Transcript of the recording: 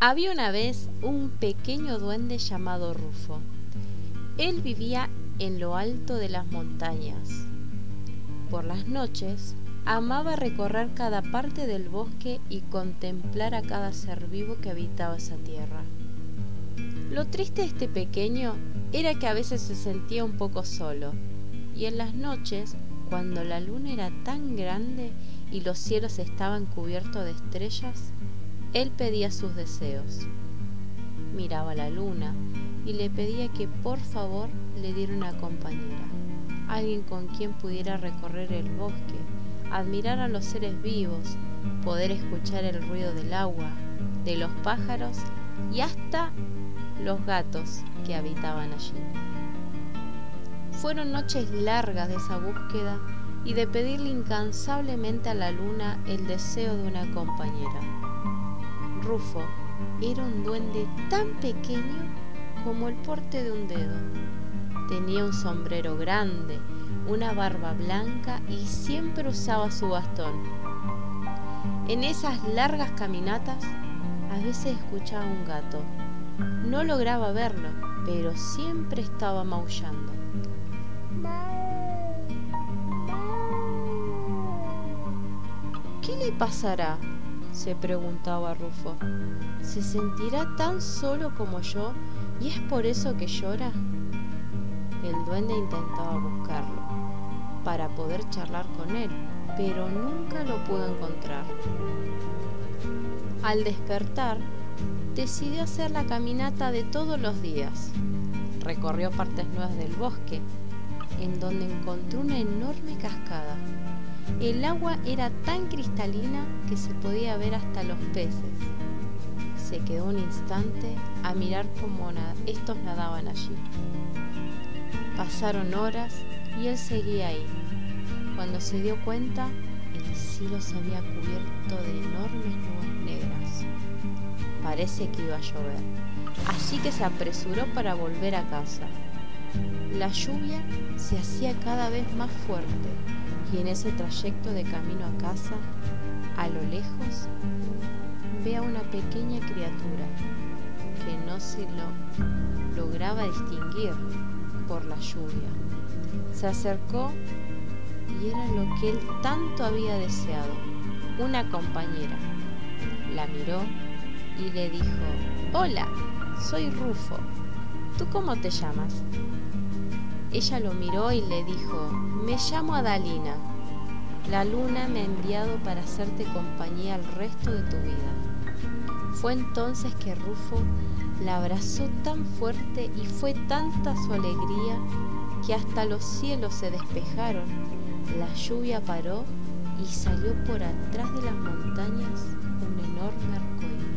Había una vez un pequeño duende llamado Rufo. Él vivía en lo alto de las montañas. Por las noches amaba recorrer cada parte del bosque y contemplar a cada ser vivo que habitaba esa tierra. Lo triste de este pequeño era que a veces se sentía un poco solo y en las noches, cuando la luna era tan grande y los cielos estaban cubiertos de estrellas, él pedía sus deseos. Miraba la luna y le pedía que por favor le diera una compañera, alguien con quien pudiera recorrer el bosque, admirar a los seres vivos, poder escuchar el ruido del agua, de los pájaros y hasta los gatos que habitaban allí. Fueron noches largas de esa búsqueda y de pedirle incansablemente a la luna el deseo de una compañera. Rufo era un duende tan pequeño como el porte de un dedo. Tenía un sombrero grande, una barba blanca y siempre usaba su bastón. En esas largas caminatas a veces escuchaba un gato. No lograba verlo, pero siempre estaba maullando. ¿Qué le pasará? Se preguntaba Rufo. ¿Se sentirá tan solo como yo y es por eso que llora? El duende intentaba buscarlo para poder charlar con él, pero nunca lo pudo encontrar. Al despertar, decidió hacer la caminata de todos los días. Recorrió partes nuevas del bosque, en donde encontró una enorme cascada el agua era tan cristalina que se podía ver hasta los peces. Se quedó un instante a mirar cómo estos nadaban allí. Pasaron horas y él seguía ahí. Cuando se dio cuenta, el cielo se había cubierto de enormes nubes negras. Parece que iba a llover, así que se apresuró para volver a casa. La lluvia se hacía cada vez más fuerte y en ese trayecto de camino a casa, a lo lejos, ve a una pequeña criatura que no se lo lograba distinguir por la lluvia. Se acercó y era lo que él tanto había deseado, una compañera. La miró y le dijo, Hola, soy Rufo. ¿Tú cómo te llamas? Ella lo miró y le dijo, me llamo Adalina. La luna me ha enviado para hacerte compañía el resto de tu vida. Fue entonces que Rufo la abrazó tan fuerte y fue tanta su alegría que hasta los cielos se despejaron, la lluvia paró y salió por atrás de las montañas un enorme arcoíris.